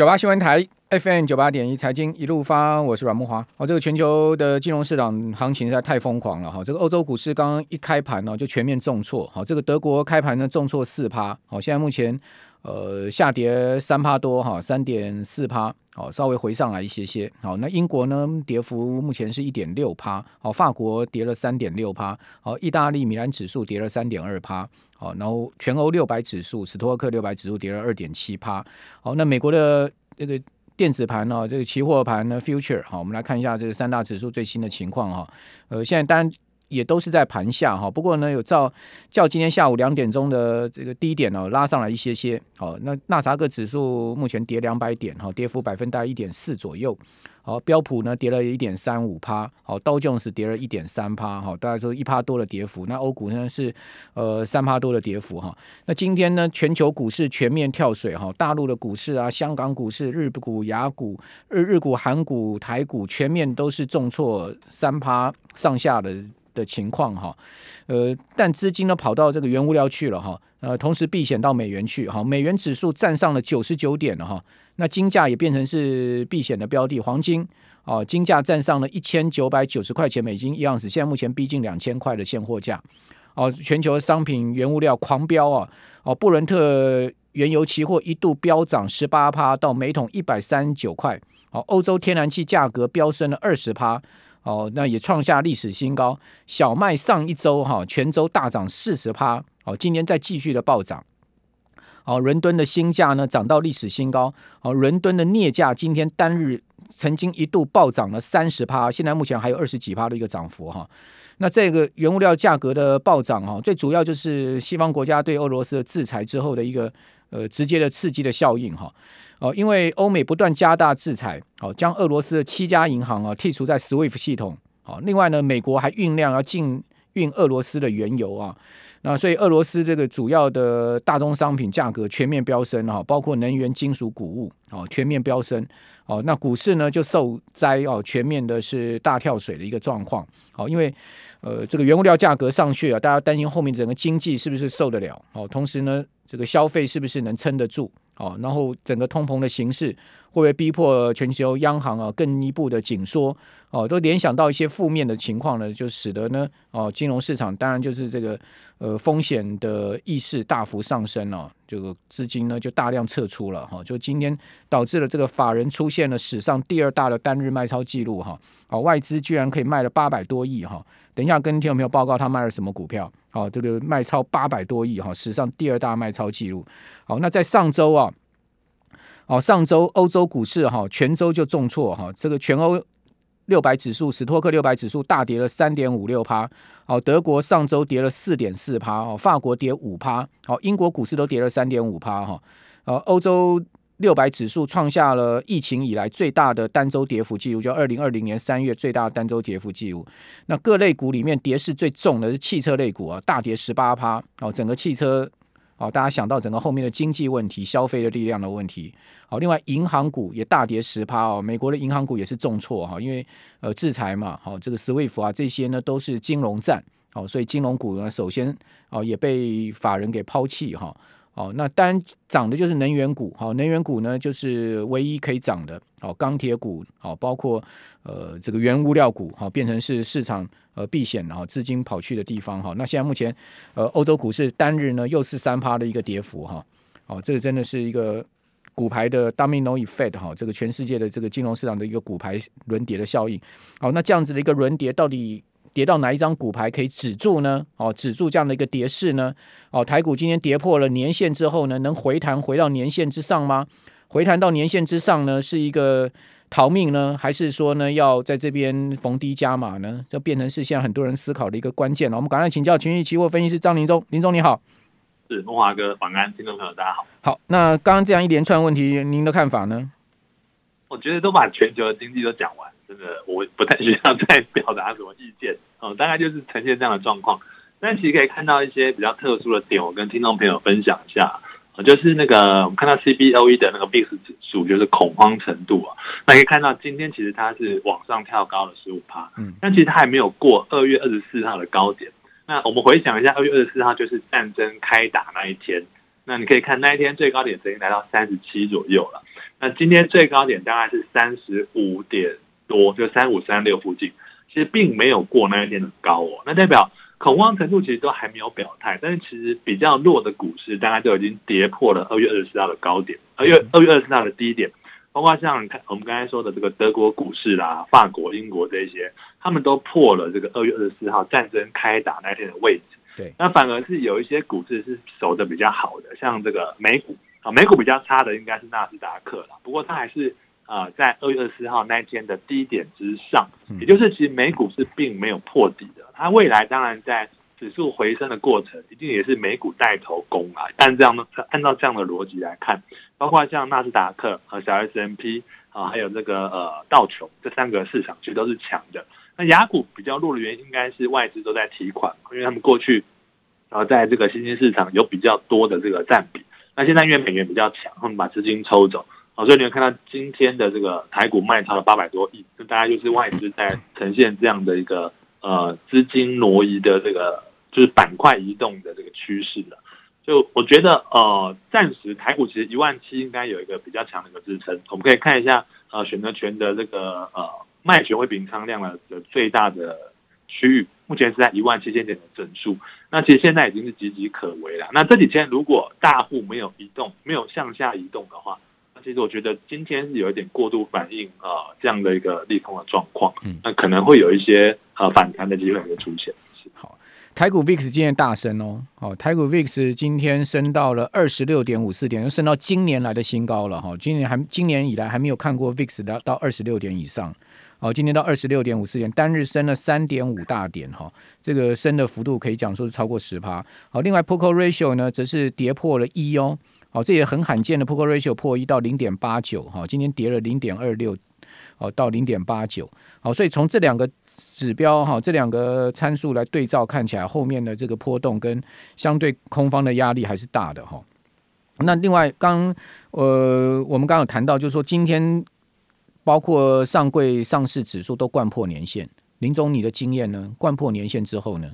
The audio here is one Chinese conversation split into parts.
九八新闻台 FM 九八点一财经一路发，我是阮木华。哦，这个全球的金融市场行情实在太疯狂了哈。这个欧洲股市刚刚一开盘呢，就全面重挫。好，这个德国开盘呢重挫四趴。好，现在目前呃下跌三趴多哈，三点四趴。好，稍微回上来一些些。好，那英国呢跌幅目前是一点六趴。好，法国跌了三点六趴。好，意大利米兰指数跌了三点二趴。好，然后全欧六百指数，斯托克六百指数跌了二点七趴。好，那美国的这个电子盘呢，这个期货盘呢，future，好，我们来看一下这个三大指数最新的情况哈。呃，现在当然也都是在盘下哈，不过呢，有照较今天下午两点钟的这个低点呢，拉上来一些些。好，那纳斯达克指数目前跌两百点哈，跌幅百分大概一点四左右。好，标普呢跌了一点三五趴，好，道琼斯跌了一点三趴，好，大概说一趴多的跌幅。那欧股呢是呃三趴多的跌幅哈。那今天呢，全球股市全面跳水哈，大陆的股市啊，香港股市、日股、亚股、日日股、韩股、台股全面都是重挫三趴上下的的情况哈。呃，但资金呢跑到这个原物料去了哈，呃，同时避险到美元去哈，美元指数站上了九十九点了哈。那金价也变成是避险的标的，黄金哦，金价站上了一千九百九十块钱美金一盎司，现在目前逼近两千块的现货价哦。全球商品原物料狂飙啊哦，布伦特原油期货一度飙涨十八趴到每桶一百三十九块哦。欧洲天然气价格飙升了二十趴哦，那也创下历史新高。小麦上一周哈全周大涨四十趴哦，今天再继续的暴涨。哦，伦敦的新价呢涨到历史新高。哦，伦敦的镍价今天单日曾经一度暴涨了三十趴，现在目前还有二十几趴的一个涨幅哈。那这个原物料价格的暴涨哈，最主要就是西方国家对俄罗斯的制裁之后的一个呃直接的刺激的效应哈。哦因为欧美不断加大制裁，哦，将俄罗斯的七家银行啊剔除在 SWIFT 系统。好，另外呢，美国还酝酿要禁运俄罗斯的原油啊。那所以俄罗斯这个主要的大宗商品价格全面飙升哈，包括能源、金属、谷物哦，全面飙升哦。那股市呢就受灾哦，全面的是大跳水的一个状况。哦，因为呃这个原物料价格上去啊，大家担心后面整个经济是不是受得了哦？同时呢，这个消费是不是能撑得住？哦，然后整个通膨的形势会不会逼迫全球央行啊更一步的紧缩？哦，都联想到一些负面的情况呢，就使得呢，哦，金融市场当然就是这个呃风险的意识大幅上升了，哦，这个资金呢就大量撤出了哈，哦，就今天导致了这个法人出现了史上第二大的单日卖超记录哈，哦，外资居然可以卖了八百多亿哈，等一下跟听众朋友报告他卖了什么股票，好，哦，这个卖超八百多亿哈，哦，史上第二大卖超记录，好，那在上周啊，哦，上周欧洲股市哈，哦，全周就重挫哈，哦，这个全欧。六百指数，史托克六百指数大跌了三点五六趴。好，德国上周跌了四点四趴。哦，法国跌五趴。好，英国股市都跌了三点五趴。哈，呃，欧洲六百指数创下了疫情以来最大的单周跌幅记录，就二零二零年三月最大的单周跌幅记录。那各类股里面跌势最重的是汽车类股啊，大跌十八趴。哦，整个汽车。哦，大家想到整个后面的经济问题、消费的力量的问题。好，另外银行股也大跌十趴哦，美国的银行股也是重挫哈，因为呃制裁嘛，好，这个 SWIFT 啊这些呢都是金融战，好，所以金融股呢首先哦也被法人给抛弃哈。哦，那当然涨的就是能源股，好，能源股呢就是唯一可以涨的，好，钢铁股，好，包括呃这个原物料股，好，变成是市场呃避险，然后资金跑去的地方，哈，那现在目前呃欧洲股市单日呢又是三趴的一个跌幅，哈，哦，这个真的是一个骨牌的 domino effect，哈，这个全世界的这个金融市场的一个骨牌轮跌的效应，好，那这样子的一个轮跌到底？跌到哪一张股牌可以止住呢？哦，止住这样的一个跌势呢？哦，台股今天跌破了年线之后呢，能回弹回到年线之上吗？回弹到年线之上呢，是一个逃命呢，还是说呢，要在这边逢低加码呢？这变成是现在很多人思考的一个关键了。我们赶快请教群益期货分析师张林忠，林总你好，是梦华哥，晚安，听众朋友大家好。好，那刚刚这样一连串问题，您的看法呢？我觉得都把全球的经济都讲完。真的，我不太需要再 表达什么意见哦，大概就是呈现这样的状况。但其实可以看到一些比较特殊的点，我跟听众朋友分享一下。就是那个我们看到 CBOE 的那个 VIX 指数，就是恐慌程度啊。那可以看到今天其实它是往上跳高了十五趴，嗯，但其实它还没有过二月二十四号的高点。那我们回想一下，二月二十四号就是战争开打那一天。那你可以看那一天最高点曾经来到三十七左右了。那今天最高点大概是三十五点多，就三五三六附近，其实并没有过那一天的高哦。那代表恐慌程度其实都还没有表态，但是其实比较弱的股市，大概就已经跌破了二月二十四号的高点，二月二月二十四号的低点。包括像看我们刚才说的这个德国股市啦、法国、英国这些，他们都破了这个二月二十四号战争开打那天的位置。对，那反而是有一些股市是守的比较好的，像这个美股啊，美股比较差的应该是纳斯达克了。不过它还是呃在二月二十四号那一天的低点之上，也就是其实美股是并没有破底的。它未来当然在指数回升的过程，一定也是美股带头攻啊。但这样的按照这样的逻辑来看。包括像纳斯达克和小 S M P 啊，还有这个呃道琼这三个市场其实都是强的。那雅股比较弱的原因，应该是外资都在提款，因为他们过去然后在这个新兴市场有比较多的这个占比。那现在因为美元比较强，他们把资金抽走，所以你们看到今天的这个台股卖超了八百多亿，这大概就是外资在呈现这样的一个呃资金挪移的这个就是板块移动的这个趋势了。就我觉得，呃，暂时台股其实一万七应该有一个比较强的一个支撑。我们可以看一下，呃，选择权的这个呃卖权未平仓量的最大的区域，目前是在一万七千点的整数。那其实现在已经是岌岌可危了。那这几天如果大户没有移动，没有向下移动的话，其实我觉得今天是有一点过度反应呃这样的一个利空的状况。嗯，那可能会有一些呃反弹的机会会出现。好台股 VIX 今天大升哦，哦，台股 VIX 今天升到了二十六点五四点，又升到今年来的新高了哈。今年还今年以来还没有看过 VIX 到到二十六点以上，哦，今天到二十六点五四点，单日升了三点五大点哈，这个升的幅度可以讲说是超过十趴。好，另外 Poker Ratio 呢则是跌破了一哦，好，这也很罕见的 Poker Ratio 破一到零点八九哈，今天跌了零点二六。哦，到零点八九，好，所以从这两个指标哈，这两个参数来对照，看起来后面的这个波动跟相对空方的压力还是大的哈。那另外，刚呃，我们刚刚有谈到，就是说今天包括上柜上市指数都掼破年线，林总，你的经验呢？掼破年线之后呢，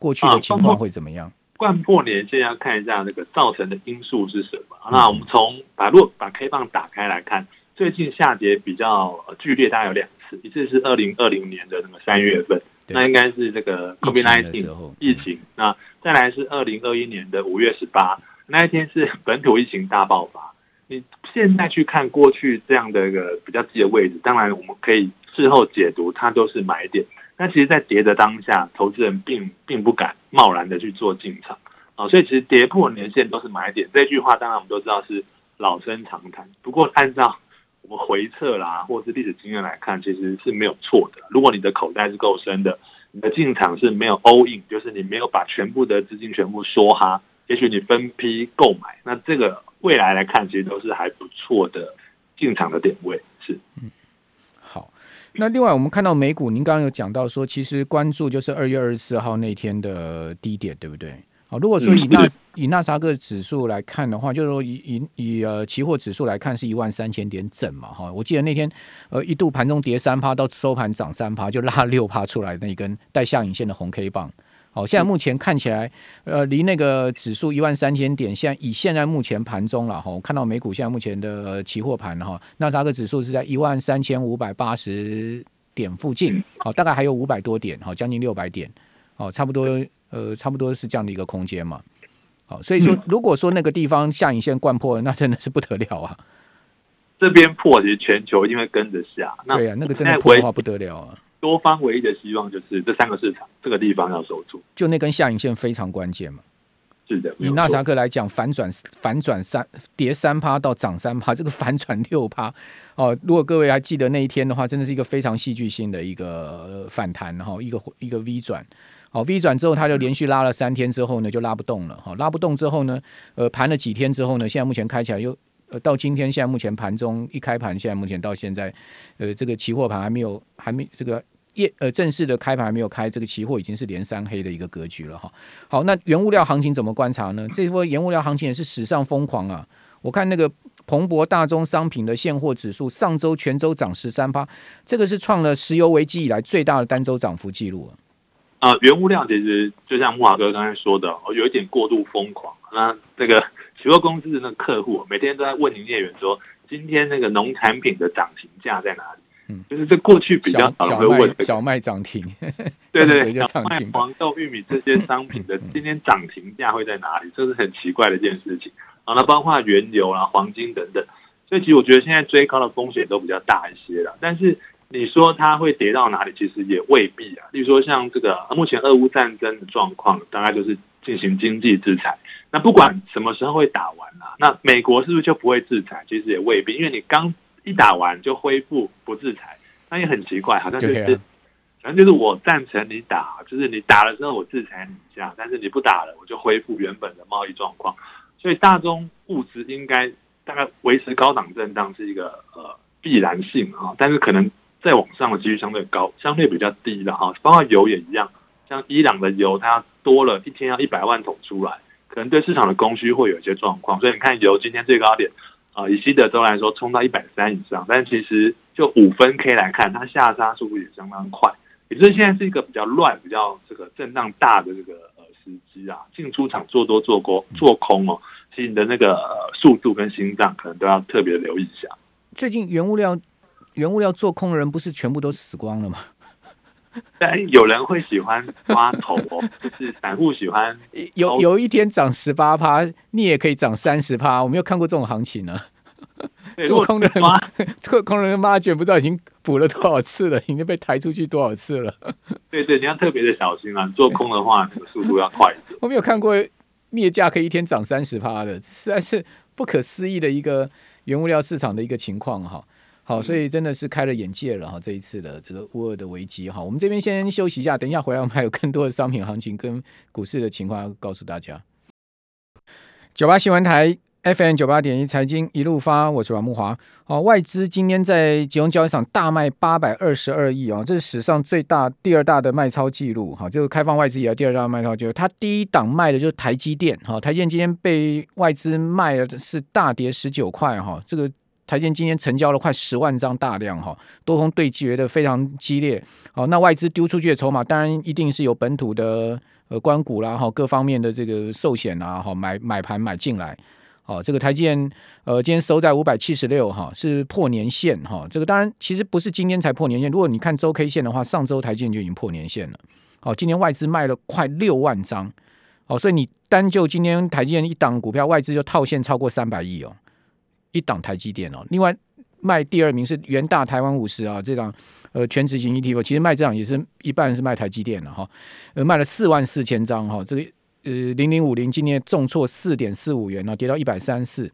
过去的情况会怎么样？掼破年线要看一下那个造成的因素是什么。嗯、那我们从把如果把 K 棒打开来看。最近下跌比较剧烈，大概有两次，一次是二零二零年的那个三月份，那应该是这个 COVID-19 疫情。那再来是二零二一年的五月十八，那一天是 本土疫情大爆发。你现在去看过去这样的一个比较低的位置，当然我们可以事后解读它都是买点。但其实，在跌的当下，投资人并并不敢贸然的去做进场啊，所以其实跌破年线都是买点。这句话当然我们都知道是老生常谈，不过按照我们回测啦，或是历史经验来看，其实是没有错的。如果你的口袋是够深的，你的进场是没有 all in，就是你没有把全部的资金全部梭哈，也许你分批购买，那这个未来来看，其实都是还不错的进场的点位。是，那另外我们看到美股，您刚刚有讲到说，其实关注就是二月二十四号那天的低点，对不对？好，如果说以纳以纳斯达克指数来看的话，就是说以以以呃期货指数来看是一万三千点整嘛哈。我记得那天呃一度盘中跌三趴，到收盘涨三趴，就拉六趴出来那一根带下影线的红 K 棒。好，现在目前看起来呃离那个指数一万三千点，现在以现在目前盘中了哈，我看到美股现在目前的期货盘哈，纳斯达克指数是在一万三千五百八十点附近，好，大概还有五百多点，好，将近六百点，哦，差不多。呃，差不多是这样的一个空间嘛，好，所以说如果说那个地方下影线灌破了，那真的是不得了啊。这边破，其实全球因为跟着下，那对啊，那个真的破的话不得了啊。多方唯一的希望就是这三个市场这个地方要守住，就那根下影线非常关键嘛。是的，以纳斯达克来讲，反转反转三跌三趴到涨三趴，这个反转六趴哦。如果各位还记得那一天的话，真的是一个非常戏剧性的一个反弹哈，一个一个 V 转。好，V 转之后，它就连续拉了三天之后呢，就拉不动了。好，拉不动之后呢，呃，盘了几天之后呢，现在目前开起来又，呃，到今天现在目前盘中一开盘，现在目前到现在，呃，这个期货盘还没有，还没这个业呃正式的开盘还没有开，这个期货已经是连三黑的一个格局了哈。好，那原物料行情怎么观察呢？这波原物料行情也是史上疯狂啊！我看那个彭博大宗商品的现货指数上周全周涨十三趴，这个是创了石油危机以来最大的单周涨幅记录啊。啊、原物料其实就像慕驊哥刚才说的，有一点过度疯狂。那这个期货公司的那个客户每天都在问营业员说：“今天那个农产品的涨停价在哪里？嗯，就是这过去比较少人会问、这个、小麦涨停，对对对，小麦、黄豆、玉米这些商品的 今天涨停价会在哪里？这是很奇怪的一件事情。啊，那包括原油啊、黄金等等，所以其实我觉得现在追高的风险都比较大一些了。但是你说它会跌到哪里，其实也未必啊。例如说像这个目前俄乌战争的状况，大概就是进行经济制裁。那不管什么时候会打完啊，那美国是不是就不会制裁？其实也未必，因为你刚一打完就恢复不制裁，那也很奇怪，好像就是，反正就是我赞成你打，就是你打了之后我制裁你一下，但是你不打了，我就恢复原本的贸易状况。所以大宗物资应该大概维持高档震荡是一个呃必然性啊，但是可能再往上的几率相对高，相对比较低的哈，包括油也一样，像伊朗的油它多了一天要一百万桶出来，可能对市场的供需会有一些状况，所以你看油今天最高点啊，以西德州来说冲到一百三以上，但其实就五分 K 来看，它下杀速度也相当快，也就是现在是一个比较乱、比较这个震荡大的这个呃。时机啊，进出场做多做空做空哦，其实你的那个速度跟心脏可能都要特别留意一下。最近原物料原物料做空的人不是全部都死光了吗？但有人会喜欢挖头哦，就是散户喜欢有有一天涨十八趴，你也可以涨三十趴，我没有看过这种行情呢。做空的人，做空的人妈卷不知道已经补了多少次了，已经被抬出去多少次了。对对，你要特别的小心啊！做空的话，这个速度要快一点。我没有看过镍价可以一天涨三十趴的，实在是不可思议的一个原物料市场的一个情况哈。好，所以真的是开了眼界了哈。这一次的这个乌尔的危机哈，我们这边先休息一下，等一下回来我们还有更多的商品行情跟股市的情况要告诉大家。九八新闻台。FM 九八点一财经一路发，我是阮慕华。好，外资今天在集中交易场大卖八百二十二亿哦，这是史上最大第二大的卖超记录。哈，这个开放外资以来第二大的卖超记录。它第一档卖的就是台积电。哈，台积电今天被外资卖的是大跌十九块。哈，这个台积电今天成交了快十万张大量。哈，多空对决的非常激烈。好，那外资丢出去的筹码，当然一定是有本土的呃关股啦，哈，各方面的这个寿险啊，哈，买买盘买进来。哦，这个台积电，呃，今天收在五百七十六，哈，是破年线，哈、哦，这个当然其实不是今天才破年线，如果你看周 K 线的话，上周台积电就已经破年线了。哦，今天外资卖了快六万张，哦，所以你单就今天台积电一档股票，外资就套现超过三百亿哦，一档台积电哦。另外卖第二名是元大台湾五十啊，这档呃权值型 ETF，其实卖这档也是一半是卖台积电的哈，呃，卖了四万四千张哈、哦，这个。呃，零零五零今天重挫四点四五元，跌到一百三四。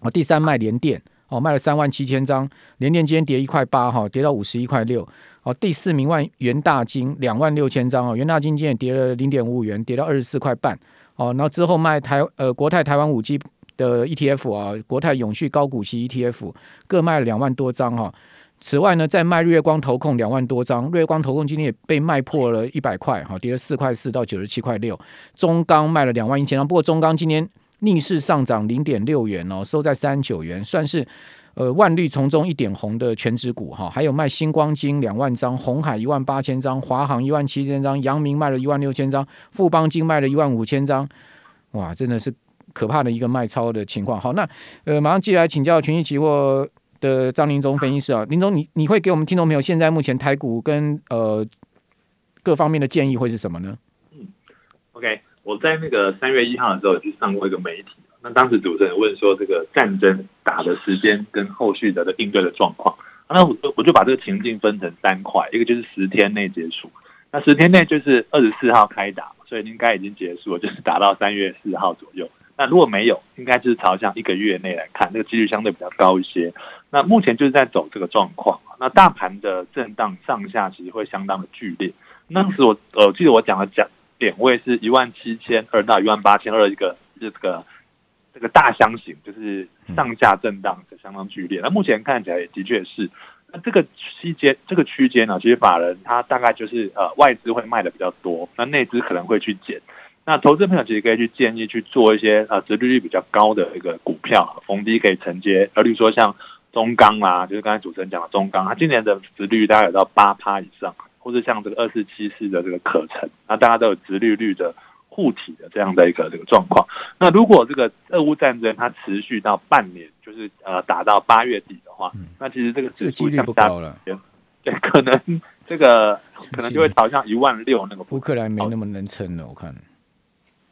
哦，第三卖联电，哦，卖了三万七千张，联电今天跌一块八，哈，跌到五十一块六。哦，第四名万元大金两万六千张，哦，元大金今天也跌了零点五五元，跌到二十四块半。哦，然后之后卖台呃国泰台湾五 G 的 ETF 啊，国泰永续高股息 ETF 各卖了两万多张，哈。此外呢，再卖日月光投控两万多张，日月光投控今天也被卖破了一百块，哈，跌了四块四到九十七块六。中钢卖了两万一千张，不过中钢今天逆势上涨零点六元哦，收在三十九元，算是呃万绿丛中一点红的全值股哈。还有卖新光金两万张，红海一万八千张，华航一万七千张，阳明卖了一万六千张，富邦金卖了一万五千张，哇，真的是可怕的一个卖超的情况。好，那呃马上接下来请教群益期货的张铭宗分析师啊，铭宗，你你会给我们听众朋友现在目前台股跟呃各方面的建议会是什么呢？嗯，OK，我在那个三月一号的时候去上过一个媒体，那当时主持人问说这个战争打的时间跟后续的的应对的状况，那我就我就把这个情境分成三块，一个就是十天内结束，那十天内就是二十四号开打，所以应该已经结束了，就是打到三月四号左右。那如果没有，应该就是朝向一个月内来看，那个几率相对比较高一些。那目前就是在走这个状况。那大盘的震荡上下其实会相当的剧烈。当时我呃记得我讲的讲点位是一万七千二到一万八千二一个这个这个大箱型，就是上下震荡的相当剧烈。那目前看起来也的确是。那这个区间这个区间呢，其实法人他大概就是呃外资会卖的比较多，那内资可能会去减。那投资朋友其实可以去建议去做一些啊殖利率比较高的一个股票，逢低可以承接。而比如说像中钢啦，就是刚才主持人讲的中钢，它今年的殖利率大概有到八趴以上，或者像这个二四七四的这个可成，那大家都有殖利率的护体的这样的一个这个状况。那如果这个俄乌战争它持续到半年就是呃打到八月底的话，嗯、那其实这个这个几率不高了，对，可能这个可能就会朝向一万六那个。乌克兰没那么能撑了，我看。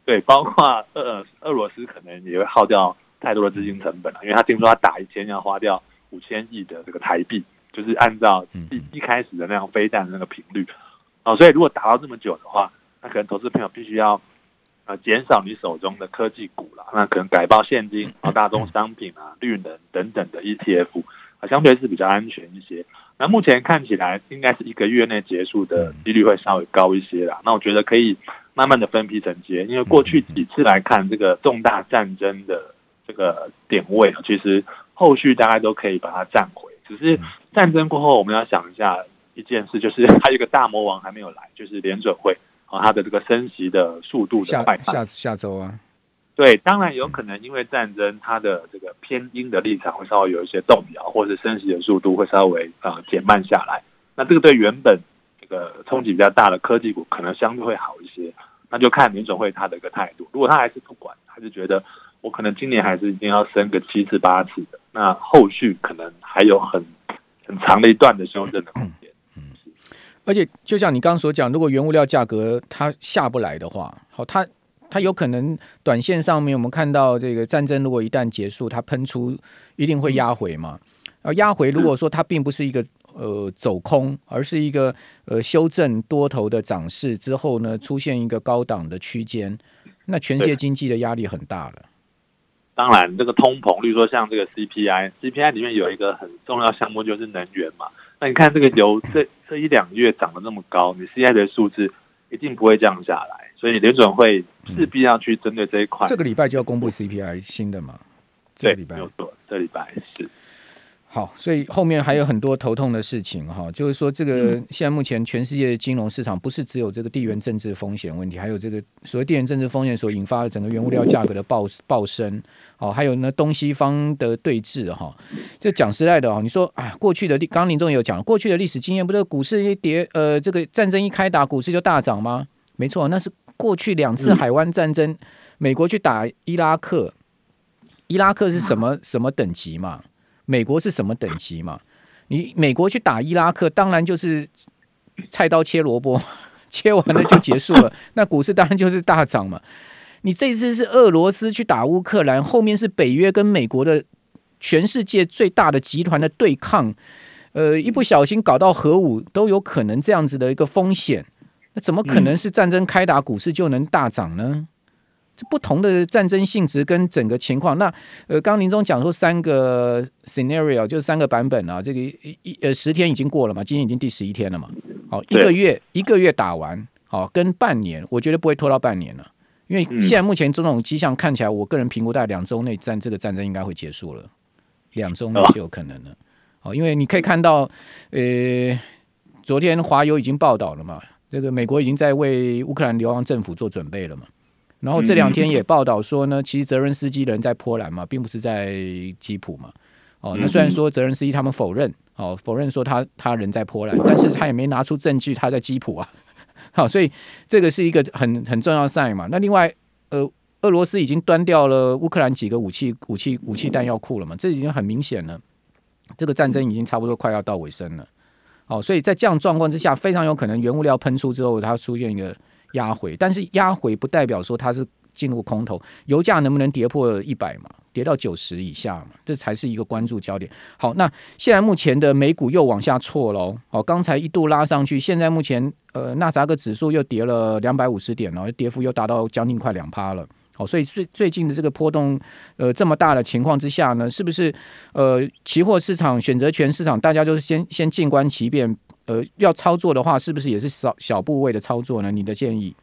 对，包括俄俄罗斯可能也会耗掉太多的资金成本了，因为他听说他打一天要花掉五千亿的这个台币，就是按照一一开始的那样飞弹的那个频率，哦，所以如果打到这么久的话，那可能投资朋友必须要呃减少你手中的科技股了，那可能改报现金，啊大宗商品啊、绿能等等的 ETF 啊，相对是比较安全一些。那目前看起来应该是一个月内结束的几率会稍微高一些啦。那我觉得可以。慢慢的分批承接，因为过去几次来看，这个重大战争的这个点位，其实后续大概都可以把它占回。只是战争过后，我们要想一下一件事，就是 还有一个大魔王还没有来，就是联准会啊，它的这个升息的速度的快下下下周啊，对，当然有可能因为战争，它的这个偏鹰的立场会稍微有一些动摇，或者升息的速度会稍微呃减慢下来。那这个对原本呃，冲击比较大的科技股可能相对会好一些，那就看联准会他的一个态度。如果他还是不管，还是觉得我可能今年还是一定要升个七次八次的，那后续可能还有很很长的一段的修正的空间。嗯，而且就像你刚刚所讲，如果原物料价格它下不来的话，好，它它有可能短线上面我们看到这个战争如果一旦结束，它喷出一定会压回嘛。而压回如果说它并不是一个。呃，走空，而是一个呃修正多头的涨势之后呢，出现一个高档的区间，那全世界经济的压力很大了。当然，这个通膨，例如说像这个 CPI，CPI 里面有一个很重要项目就是能源嘛。那你看这个油这这一两个月涨得那么高，你 CPI 的数字一定不会降下来，所以联准会势必要去针对这一块。这个礼拜就要公布 CPI 新的嘛？这个礼拜，没有错，这礼拜是。好，所以后面还有很多头痛的事情哈，就是说这个现在目前全世界的金融市场不是只有这个地缘政治风险问题，还有这个所谓地缘政治风险所引发的整个原物料价格的暴暴升，哦，还有呢东西方的对峙哈。这讲实在的哦，你说啊，过去的历，刚刚林总也有讲，过去的历史经验不是股市一跌，呃，这个战争一开打，股市就大涨吗？没错，那是过去两次海湾战争，美国去打伊拉克，伊拉克是什么什么等级嘛？美国是什么等级嘛？你美国去打伊拉克，当然就是菜刀切萝卜，切完了就结束了。那股市当然就是大涨嘛。你这次是俄罗斯去打乌克兰，后面是北约跟美国的全世界最大的集团的对抗，呃，一不小心搞到核武都有可能这样子的一个风险。那怎么可能是战争开打，股市就能大涨呢？这不同的战争性质跟整个情况，那呃，刚刚林总讲说三个 scenario 就是三个版本啊，这个一呃十天已经过了嘛，今天已经第十一天了嘛，好，一个月一个月打完，好，跟半年，我觉得不会拖到半年了，因为现在目前这种迹象看起来，我个人评估大概两周内战这个战争应该会结束了，两周内就有可能了，好，因为你可以看到，呃，昨天华邮已经报道了嘛，这个美国已经在为乌克兰流亡政府做准备了嘛。然后这两天也报道说呢，其实泽伦斯基人在波兰嘛，并不是在基辅嘛。哦，那虽然说泽伦斯基他们否认，哦，否认说他他人在波兰，但是他也没拿出证据他在基辅啊。好，所以这个是一个很很重要的 sign 嘛。那另外，呃，俄罗斯已经端掉了乌克兰几个武器武器武器弹药库了嘛，这已经很明显了。这个战争已经差不多快要到尾声了。哦，所以在这样状况之下，非常有可能原物料喷出之后，它出现一个。压回，但是压回不代表说它是进入空头，油价能不能跌破一百嘛？跌到九十以下嘛？这才是一个关注焦点。好，那现在目前的美股又往下挫喽。哦，刚才一度拉上去，现在目前呃纳斯达克指数又跌了两百五十点了，跌幅又达到将近快两趴了。好，所以最最近的这个波动呃这么大的情况之下呢，是不是呃期货市场、选择权市场，大家就是先先静观其变？呃，要操作的话，是不是也是小小部位的操作呢？你的建议？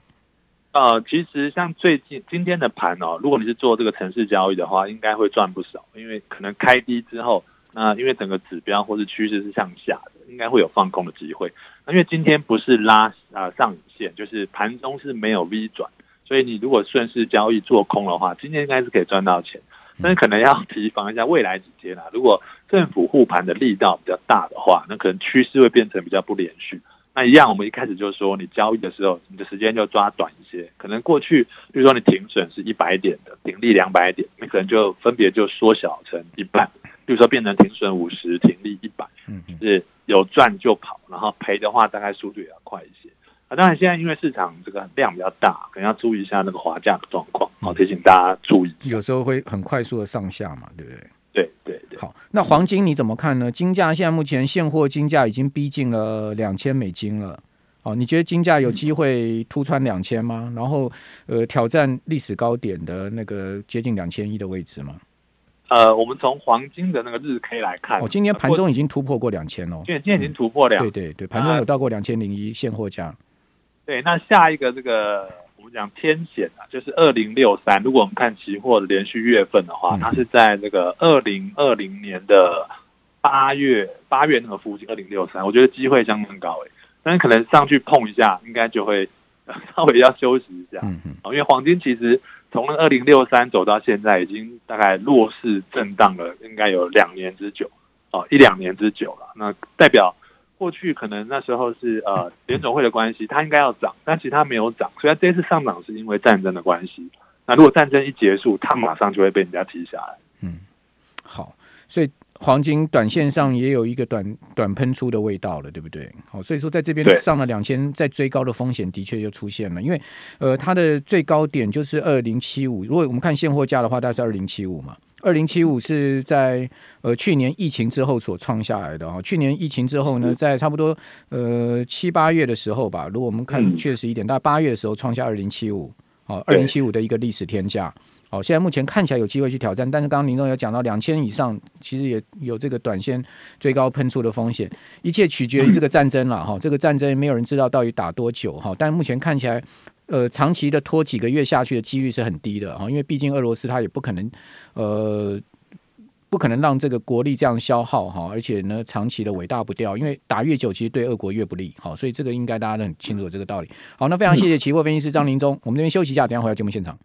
呃，其实像最近今天的盘哦，如果你是做这个城市交易的话，应该会赚不少，因为可能开低之后，那因为整个指标或是趋势是向下的，应该会有放空的机会。那因为今天不是拉啊、上影线，就是盘中是没有 V 转，所以你如果顺势交易做空的话，今天应该是可以赚到钱。但是可能要提防一下未来几天啊，如果政府护盘的力道比较大的话，那可能趋势会变成比较不连续。那一样，我们一开始就说，你交易的时候，你的时间就抓短一些。可能过去，比如说你停损是一百点的，停利两百点，你可能就分别就缩小成一半，比如说变成停损五十，停利一百，嗯，是有赚就跑，然后赔的话，大概速度也要快一些。啊，当然现在因为市场这个量比较大，可能要注意一下那个滑价的状况，好，提醒大家注意。有时候会很快速的上下嘛，对不对？对对对。好，那黄金你怎么看呢？金价现在目前现货金价已经逼近了两千美金了。哦，你觉得金价有机会突穿两千吗？然后呃，挑战历史高点的那个接近两千一的位置吗？呃，我们从黄金的那个日 K 来看，哦，今天盘中已经突破过两千哦。今天已经突破两、嗯，对对对，盘中有到过两千零一现货价。对，那下一个这个我们讲天险啊，就是二零六三。如果我们看期货的连续月份的话，它是在这个二零二零年的八月八月那个附近，二零六三，我觉得机会相当高诶。但是可能上去碰一下，应该就会 稍微要休息一下。嗯嗯。因为黄金其实从那二零六三走到现在，已经大概弱势震荡了，应该有两年之久哦，一两年之久了。那代表。过去可能那时候是呃 联总会的关系，它应该要涨，但其实它没有涨，所以它这次上涨是因为战争的关系。那如果战争一结束，它马上就会被人家踢下来。嗯，好，所以黄金短线上也有一个短短喷出的味道了，对不对？好，所以说在这边上了两千，在追高的风险的确就出现了，因为呃它的最高点就是二零七五，如果我们看现货价的话，大概是二零七五嘛。二零七五是在呃去年疫情之后所创下来的啊。去年疫情之后呢，在差不多呃七八月的时候吧，如果我们看确实一点，大概八月的时候创下二零七五，好，二零七五的一个历史天价。好，现在目前看起来有机会去挑战，但是刚刚林总有讲到两千以上，其实也有这个短线最高喷出的风险。一切取决于这个战争了哈，这个战争没有人知道到底打多久哈，但目前看起来。呃，长期的拖几个月下去的几率是很低的啊，因为毕竟俄罗斯它也不可能，呃，不可能让这个国力这样消耗哈，而且呢，长期的尾大不掉，因为打越久，其实对俄国越不利，好，所以这个应该大家都很清楚这个道理。好，那非常谢谢期货分析师张林忠，我们这边休息一下，等下回到节目现场。